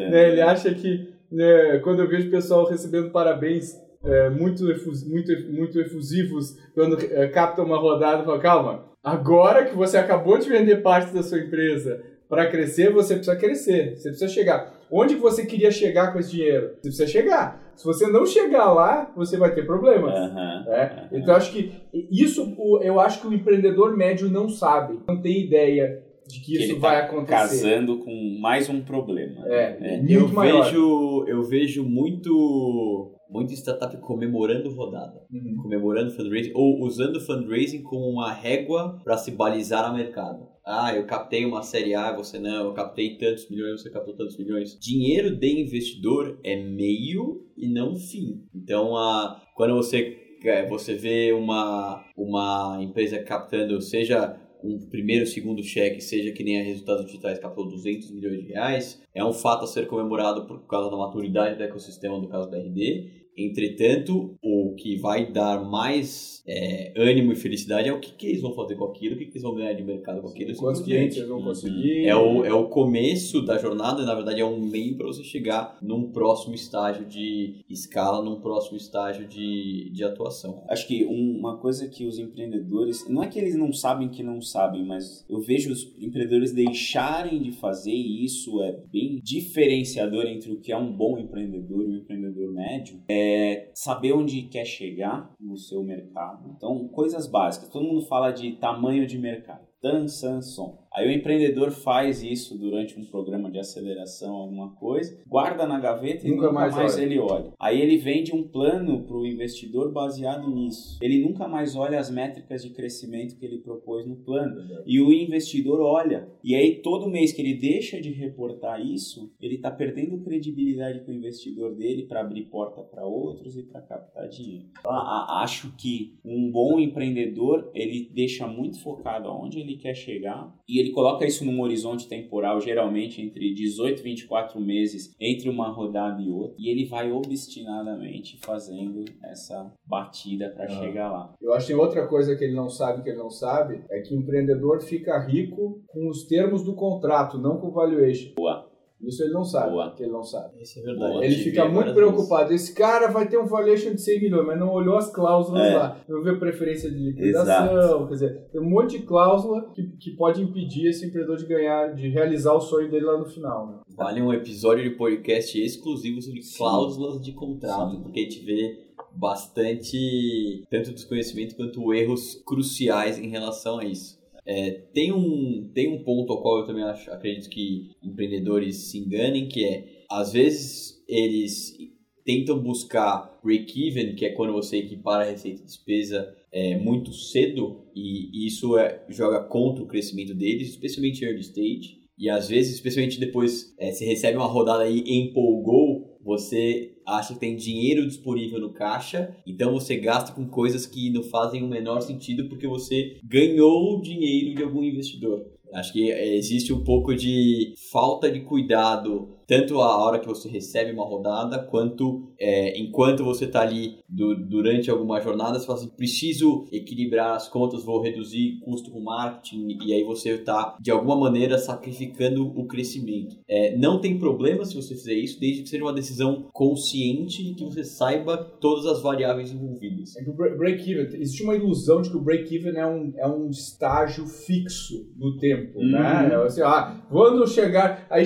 [SPEAKER 2] Né? Ele acha que né, quando eu vejo o pessoal recebendo parabéns é, muito, muito, muito efusivos quando é, capta uma rodada, fala, calma, agora que você acabou de vender parte da sua empresa para crescer, você precisa crescer, você precisa chegar. Onde você queria chegar com esse dinheiro? Você precisa chegar. Se você não chegar lá, você vai ter problemas.
[SPEAKER 3] Aham.
[SPEAKER 2] É,
[SPEAKER 3] aham.
[SPEAKER 2] então acho que isso eu acho que o empreendedor médio não sabe, não tem ideia de que,
[SPEAKER 3] Que
[SPEAKER 2] isso
[SPEAKER 3] ele
[SPEAKER 2] vai
[SPEAKER 3] tá
[SPEAKER 2] acontecer.
[SPEAKER 3] casando com mais um problema.
[SPEAKER 2] É,
[SPEAKER 3] É.
[SPEAKER 2] muito
[SPEAKER 4] eu
[SPEAKER 2] maior.
[SPEAKER 4] vejo eu vejo muito muito startup comemorando rodada
[SPEAKER 2] Uhum.
[SPEAKER 4] comemorando fundraising ou usando fundraising como uma régua para se balizar a mercado ah eu captei uma série A você não eu captei tantos milhões você captou tantos milhões dinheiro de investidor é meio e não fim então a quando você é, você vê uma uma empresa captando seja um primeiro, segundo cheque, seja que nem a Resultados Digitais captou 200 milhões de reais, é um fato a ser comemorado por causa da maturidade do ecossistema, no caso da RD. Entretanto, o que vai dar mais é, ânimo e felicidade é o que, que eles vão fazer com aquilo, o que, que eles vão ganhar de mercado com aquilo.
[SPEAKER 2] Quantos clientes eles vão
[SPEAKER 3] Uhum.
[SPEAKER 2] conseguir?
[SPEAKER 4] É o, é o começo da jornada, na verdade é um meio para você chegar num próximo estágio de escala, num próximo estágio de, de atuação.
[SPEAKER 3] Acho que um- uma coisa que os empreendedores, não é que eles não sabem que não sabem, mas eu vejo os empreendedores deixarem de fazer e isso é bem diferenciador entre o que é um bom empreendedor e um empreendedor médio, é saber onde quer chegar no seu mercado. Então, coisas básicas. Todo mundo fala de tamanho de mercado. Dan Sanson. Aí o empreendedor faz isso durante um programa de aceleração, alguma coisa, guarda na gaveta e
[SPEAKER 2] Nunca
[SPEAKER 3] nunca,
[SPEAKER 2] mais
[SPEAKER 3] mais,
[SPEAKER 2] olha.
[SPEAKER 3] ele olha. Aí ele vende um plano para o investidor baseado nisso. Ele nunca mais olha as métricas de crescimento que ele propôs no plano. E o investidor olha. E aí todo mês que ele deixa de reportar isso, ele está perdendo credibilidade com o investidor dele para abrir porta para outros e para captar dinheiro. Então, acho que um bom empreendedor ele deixa muito focado aonde ele quer chegar e ele coloca isso num horizonte temporal, geralmente entre 18 e 24 meses entre uma rodada e outra, e ele vai obstinadamente fazendo essa batida para
[SPEAKER 2] Ah.
[SPEAKER 3] chegar lá.
[SPEAKER 2] Eu acho que outra coisa que ele não sabe que ele não sabe, é que o empreendedor fica rico com os termos do contrato, não com o valuation.
[SPEAKER 3] Boa.
[SPEAKER 2] Isso ele não sabe,
[SPEAKER 3] Boa.
[SPEAKER 2] que ele não sabe.
[SPEAKER 4] Isso é
[SPEAKER 3] verdade.
[SPEAKER 2] Ele
[SPEAKER 4] Tive
[SPEAKER 2] fica muito preocupado. Esse cara vai ter um valuation de 100 milhões, mas não olhou as cláusulas
[SPEAKER 3] É.
[SPEAKER 2] lá. Não viu preferência de liquidação. Quer dizer, tem um monte de cláusula que, que pode impedir esse empreendedor de ganhar, de realizar o sonho dele lá no final. Né?
[SPEAKER 4] Vale um episódio de podcast exclusivo sobre
[SPEAKER 3] Sim.
[SPEAKER 4] cláusulas de contrato,
[SPEAKER 3] Sim.
[SPEAKER 4] porque a gente vê bastante tanto desconhecimento quanto erros cruciais em relação a isso. É, tem, um, tem um ponto ao qual eu também acho, acredito que empreendedores se enganem, que é, às vezes eles tentam buscar break-even, que é quando você equipara a receita e despesa é, muito cedo, e isso é, joga contra o crescimento deles, especialmente early stage. E às vezes, especialmente depois, é, você recebe uma rodada e empolgou, você acha que tem dinheiro disponível no caixa, então você gasta com coisas que não fazem o menor sentido porque você ganhou dinheiro de algum investidor. Acho que é, existe um pouco de falta de cuidado, tanto a hora que você recebe uma rodada, quanto é, enquanto você está ali do, durante alguma jornada, você fala assim, preciso equilibrar as contas, vou reduzir custo com marketing, e aí você está, de alguma maneira, sacrificando o crescimento. É, não tem problema se você fizer isso, desde que seja uma decisão consciente e que você saiba todas as variáveis envolvidas.
[SPEAKER 2] É que o break-even, existe uma ilusão de que o break-even é um, é um estágio fixo no tempo, uhum. né? É assim, ah, quando chegar, aí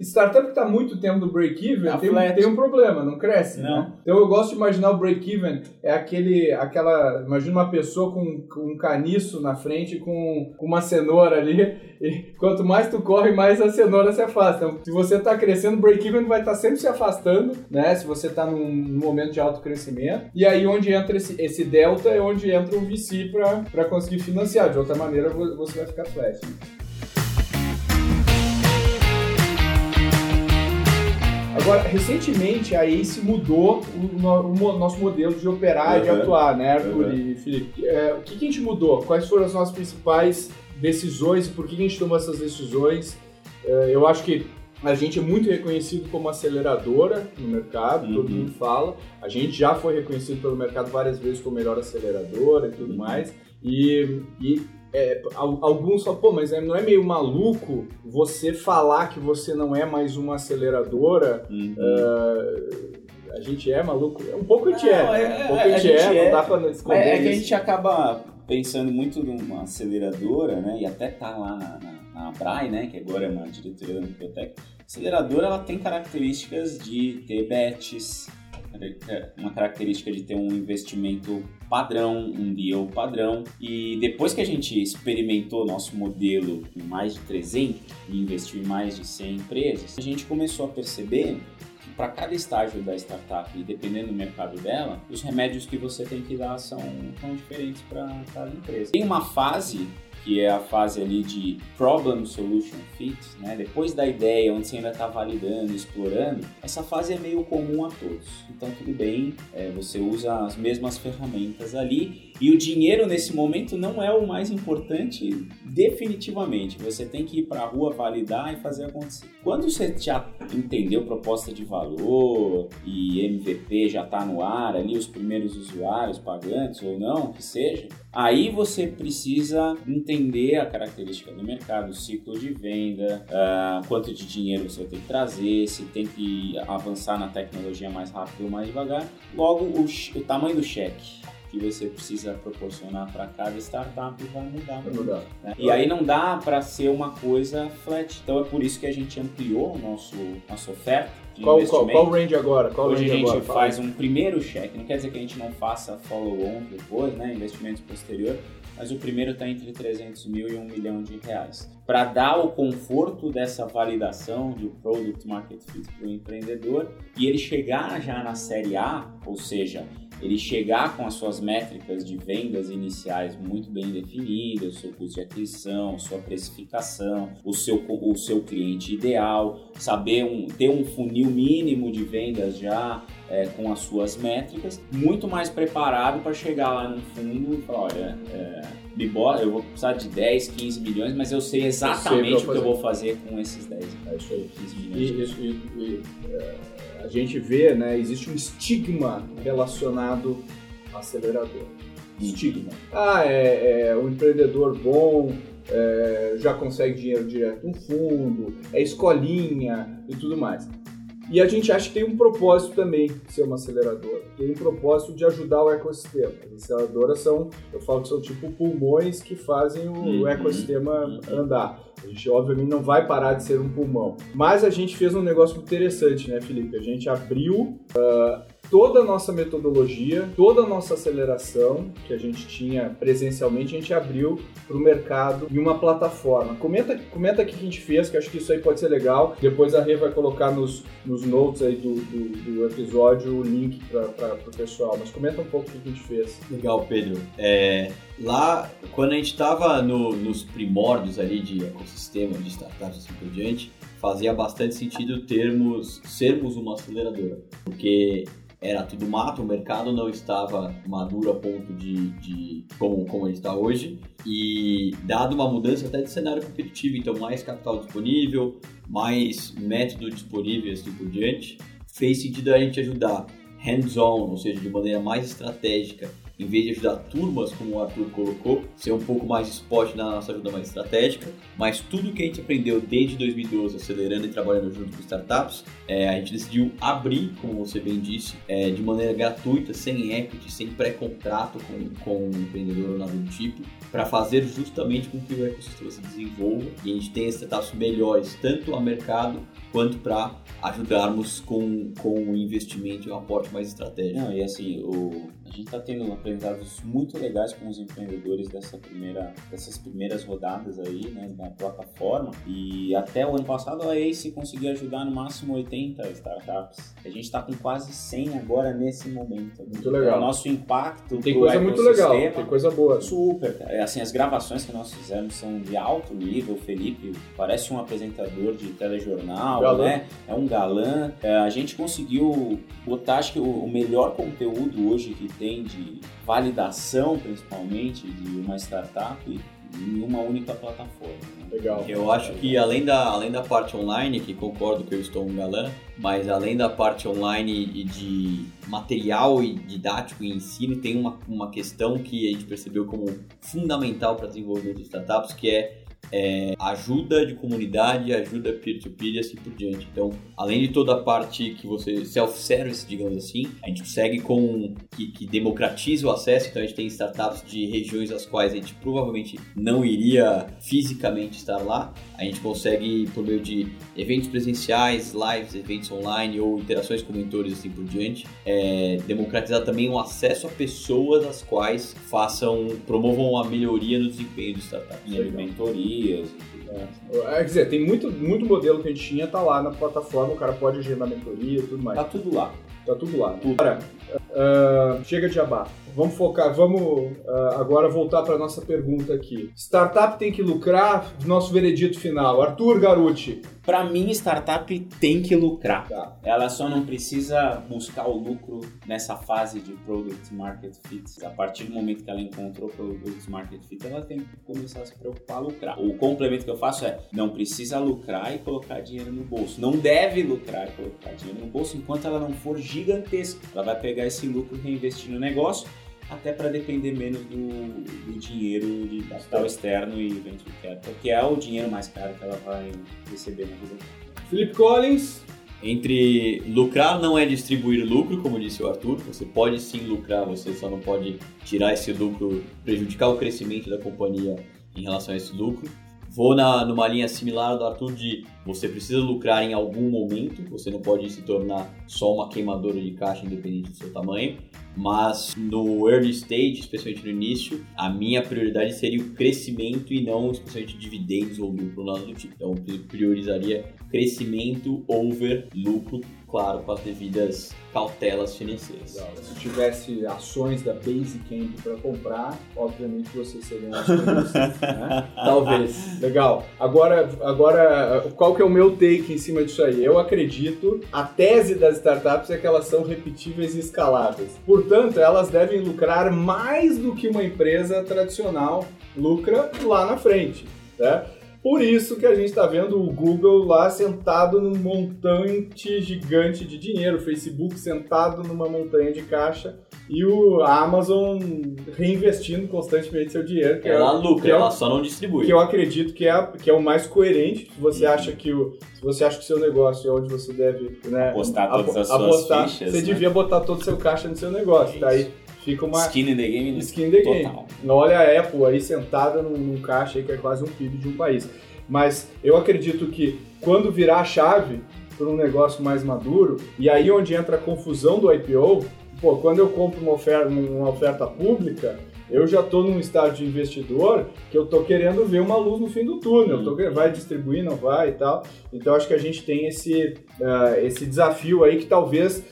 [SPEAKER 2] startup que está muito tempo no break-even tá tem, tem, um problema, não cresce, não. Né? Então eu gosto de imaginar o break-even é aquele, aquela, imagina uma pessoa com, com um caniço na frente com, com uma cenoura ali, e quanto mais tu corre, mais a cenoura se afasta. Então, se você está crescendo, o break-even vai estar tá sempre se afastando, né? Se você está num, num, momento de alto crescimento. E aí onde entra esse, esse delta é onde entra o VC para conseguir financiar. De outra maneira, você vai ficar flat. Né? Agora, recentemente a ACE mudou o, o, o, nosso modelo de operar e de atuar, né, Arthur uhum. e Felipe? É, o que, que, a gente mudou? Quais foram as nossas principais decisões e por que a gente tomou essas decisões? É, eu acho que a gente é muito reconhecido como aceleradora no mercado, uhum. todo mundo fala. A gente já foi reconhecido pelo mercado várias vezes como melhor aceleradora e tudo uhum. mais. E, e é, alguns falam, pô, mas é, não é meio maluco você falar que você não é mais uma aceleradora? Uhum. Uh, a gente é maluco? Um pouco a gente é. Né? Um pouco a gente, é, não dá pra esconder
[SPEAKER 3] É, é que a gente acaba pensando muito numa aceleradora, né? E até tá lá na, na a Brai, né, que agora é uma diretoria da biblioteca, a aceleradora ela tem características de ter bets, uma característica de ter um investimento padrão, um deal padrão. E depois que a gente experimentou nosso modelo em mais de 300 e investiu em mais de 100 empresas, a gente começou a perceber que para cada estágio da startup, e dependendo do mercado dela, os remédios que você tem que dar são, são diferentes para cada empresa. Tem uma fase que é a fase ali de Problem Solution Fit, né? depois da ideia, onde você ainda está validando, explorando, essa fase é meio comum a todos. Então tudo bem, é, você usa as mesmas ferramentas ali e o dinheiro nesse momento não é o mais importante definitivamente. Você tem que ir para a rua validar e fazer acontecer. Quando você já entendeu proposta de valor e MVP já está no ar ali, os primeiros usuários pagantes ou não, que seja, aí você precisa entender a característica do mercado, o ciclo de venda, uh, quanto de dinheiro você tem que trazer, se tem que avançar na tecnologia mais rápido ou mais devagar. Logo, o, o tamanho do cheque que você precisa proporcionar para cada startup vai mudar. Vai mudar. Né? E aí não dá para ser uma coisa flat. Então é por isso que a gente ampliou nosso, nossa oferta.
[SPEAKER 2] Qual, qual, qual range agora? Qual
[SPEAKER 3] Hoje
[SPEAKER 2] range
[SPEAKER 3] a gente
[SPEAKER 2] agora?
[SPEAKER 3] faz um primeiro cheque, não quer dizer que a gente não faça follow-on depois, né, investimentos posterior, mas o primeiro está entre 300 mil e 1 milhão de reais. Para dar o conforto dessa validação de Product Market Fit para o empreendedor e ele chegar já na série A, ou seja, ele chegar com as suas métricas de vendas iniciais muito bem definidas, o seu custo de aquisição, sua precificação, o seu, o seu cliente ideal, saber um, ter um funil mínimo de vendas já é, com as suas métricas, muito mais preparado para chegar lá no fundo e falar, olha, é, me bota, eu vou precisar de 10, 15 milhões, mas eu sei exatamente eu sei o que eu vou fazer com esses 10,
[SPEAKER 2] é isso aí. 15 milhões. E, e, e, é a gente vê, né, existe um estigma relacionado ao acelerador. Estigma. Ah, é, é um empreendedor bom, é, já consegue dinheiro direto no fundo, é escolinha e tudo mais. E a gente acha que tem um propósito também de ser uma aceleradora. Tem um propósito de ajudar o ecossistema. As aceleradoras são, eu falo que são tipo pulmões que fazem o uhum. ecossistema andar. A gente, obviamente, não vai parar de ser um pulmão. Mas a gente fez um negócio interessante, né, Felipe? A gente abriu uh, toda a nossa metodologia, toda a nossa aceleração que a gente tinha presencialmente, a gente abriu para o mercado em uma plataforma. Comenta, comenta aqui o que a gente fez, que acho que isso aí pode ser legal. Depois a Rê vai colocar nos, nos notes aí do, do, do episódio o link para o pessoal. Mas comenta um pouco o que a gente fez.
[SPEAKER 4] Legal, Pedro. É, lá, quando a gente estava no, nos primórdios ali de ecossistema, de startups e assim por diante, fazia bastante sentido termos, sermos uma aceleradora. Porque era tudo mato, o mercado não estava maduro a ponto de, de como, como ele está hoje. E dado uma mudança até de cenário competitivo, então mais capital disponível, mais método disponível e assim por diante, fez sentido a gente ajudar hands-on, ou seja, de maneira mais estratégica, em vez de ajudar turmas, como o Arthur colocou, ser um pouco mais spot na nossa ajuda mais estratégica, mas tudo que a gente aprendeu desde 2012, acelerando e trabalhando junto com startups, é, a gente decidiu abrir, como você bem disse, é, de maneira gratuita, sem equity, sem pré-contrato com, com um empreendedor ou nada do tipo, para fazer justamente com que o ecossistema se desenvolva e a gente tenha startups melhores, tanto a mercado quanto para ajudarmos com, com o investimento e um aporte mais estratégico.
[SPEAKER 3] Não, e assim, o, a gente está tendo aprendizados muito legais com os empreendedores dessa primeira, dessas primeiras rodadas aí, né, na plataforma. E até o ano passado a Ace conseguia ajudar no máximo 80 startups. A gente está com quase 100 agora nesse momento.
[SPEAKER 2] Muito legal.
[SPEAKER 3] O nosso impacto
[SPEAKER 2] Tem coisa muito legal, tem coisa boa.
[SPEAKER 3] Super. Assim, as gravações que nós fizemos são de alto nível. Felipe parece um apresentador de telejornal,
[SPEAKER 2] Galã.
[SPEAKER 3] né? É um galã. É, a gente conseguiu botar, acho que o, o melhor conteúdo hoje que tem de validação, principalmente, de uma startup em uma única plataforma. né?
[SPEAKER 2] Legal.
[SPEAKER 4] Eu acho que além da, além da parte online, que concordo que eu estou um galã, mas além da parte online e de material e didático e ensino, tem uma, uma questão que a gente percebeu como fundamental para desenvolvimento de startups, que é é, ajuda de comunidade, ajuda peer-to-peer e assim por diante. Então, além de toda a parte que você self-service, digamos assim, a gente consegue com que, que democratiza o acesso. Então, a gente tem startups de regiões às quais a gente provavelmente não iria fisicamente estar lá. A gente consegue por meio de eventos presenciais, lives, eventos online ou interações com mentores assim por diante, é, democratizar também o acesso a pessoas às quais façam, promovam a melhoria no desempenho do startup.
[SPEAKER 3] E mentorias tudo mais.
[SPEAKER 2] É, quer dizer, tem muito, muito modelo que a gente tinha, tá lá na plataforma, o cara pode agendar mentoria e tudo mais.
[SPEAKER 3] Tá tudo lá.
[SPEAKER 2] Tá tudo lá. Agora, ah, chega de jabá. Vamos focar, vamos ah, agora voltar para nossa pergunta aqui. Startup tem que lucrar? Nosso veredito final. Arthur Garuti.
[SPEAKER 3] Para mim, startup tem que lucrar.
[SPEAKER 2] Tá.
[SPEAKER 3] Ela só não precisa buscar o lucro nessa fase de product market fit. A partir do momento que ela encontrou product market fit, ela tem que começar a se preocupar a lucrar. O complemento que eu faço é não precisa lucrar e colocar dinheiro no bolso. Não deve lucrar e colocar dinheiro no bolso enquanto ela não for gigantesca. Ela vai pegar esse lucro e reinvestir no negócio até para depender menos do, do dinheiro de capital externo e venture capital, que é o dinheiro mais caro que ela vai receber na vida.
[SPEAKER 2] Felipe Collins.
[SPEAKER 4] Entre lucrar não é distribuir lucro, como disse o Arthur, você pode sim lucrar, você só não pode tirar esse lucro, prejudicar o crescimento da companhia em relação a esse lucro. Vou na, numa linha similar do Arthur de você precisa lucrar em algum momento, você não pode se tornar só uma queimadora de caixa independente do seu tamanho, mas no early stage, especialmente no início, a minha prioridade seria o crescimento e não especialmente dividendos ou lucro nada do tipo. Então eu priorizaria crescimento over lucro, claro, com as devidas cautelas financeiras.
[SPEAKER 2] Se tivesse ações da Basecamp para comprar, obviamente você seria um acionista, né?
[SPEAKER 4] Talvez.
[SPEAKER 2] Legal. Agora, agora, qual que é o meu take em cima disso aí? Eu acredito, a tese das startups é que elas são repetíveis e escaláveis. Portanto, elas devem lucrar mais do que uma empresa tradicional lucra lá na frente, né? Por isso que a gente está vendo o Google lá sentado num montante gigante de dinheiro, o Facebook sentado numa montanha de caixa e o Amazon reinvestindo constantemente seu dinheiro. Que
[SPEAKER 4] Ela
[SPEAKER 2] é,
[SPEAKER 4] lucra,
[SPEAKER 2] que é o-
[SPEAKER 4] ela só não distribui.
[SPEAKER 2] que eu acredito que é, que é o mais coerente. Se você acha que o, se você acha que o seu negócio é onde você deve né,
[SPEAKER 3] Apostar todas as
[SPEAKER 2] apo-
[SPEAKER 3] suas fichas,
[SPEAKER 2] você
[SPEAKER 3] né?
[SPEAKER 2] devia botar todo o seu caixa no seu negócio. Daí fica uma
[SPEAKER 3] Skin in the game.
[SPEAKER 2] skin in the game.
[SPEAKER 3] Total.
[SPEAKER 2] Olha a Apple aí sentada num, num caixa aí que é quase um PIB de um país. Mas eu acredito que quando virar a chave para um negócio mais maduro, e aí onde entra a confusão do IPO, pô, quando eu compro uma oferta, uma oferta pública, Eu já estou num estágio de investidor que eu estou querendo ver uma luz no fim do túnel. Tô, vai distribuir, não vai e tal. Então acho que a gente tem esse, uh, esse desafio aí que talvez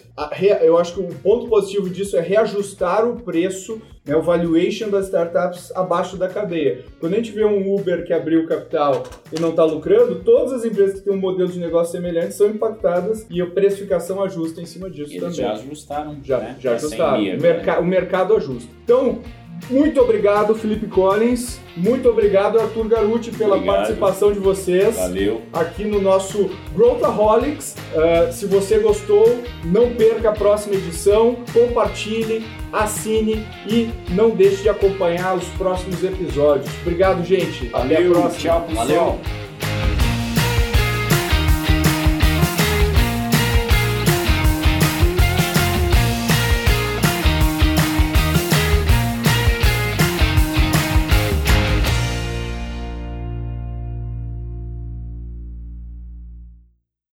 [SPEAKER 2] eu acho que o ponto positivo disso é reajustar o preço, né, o valuation das startups abaixo da cadeia. Quando a gente vê um Uber que abriu capital e não está lucrando, todas as empresas que têm um modelo de negócio semelhante são impactadas e a precificação ajusta em cima disso
[SPEAKER 3] Eles
[SPEAKER 2] também.
[SPEAKER 3] já ajustaram.
[SPEAKER 2] Já,
[SPEAKER 3] né?
[SPEAKER 2] já ajustaram. O, merc
[SPEAKER 3] né?
[SPEAKER 2] o mercado ajusta. Então, muito obrigado, Felipe Collins. Muito obrigado, Arthur Garuti, pela
[SPEAKER 3] Obrigado.
[SPEAKER 2] participação de vocês
[SPEAKER 3] Valeu.
[SPEAKER 2] aqui no nosso Growthaholics. Uh, se você gostou, não perca a próxima edição, compartilhe, assine e não deixe de acompanhar os próximos episódios. Obrigado, gente. Até a
[SPEAKER 3] Valeu.
[SPEAKER 2] próxima.
[SPEAKER 3] Tchau, pessoal.
[SPEAKER 4] Valeu.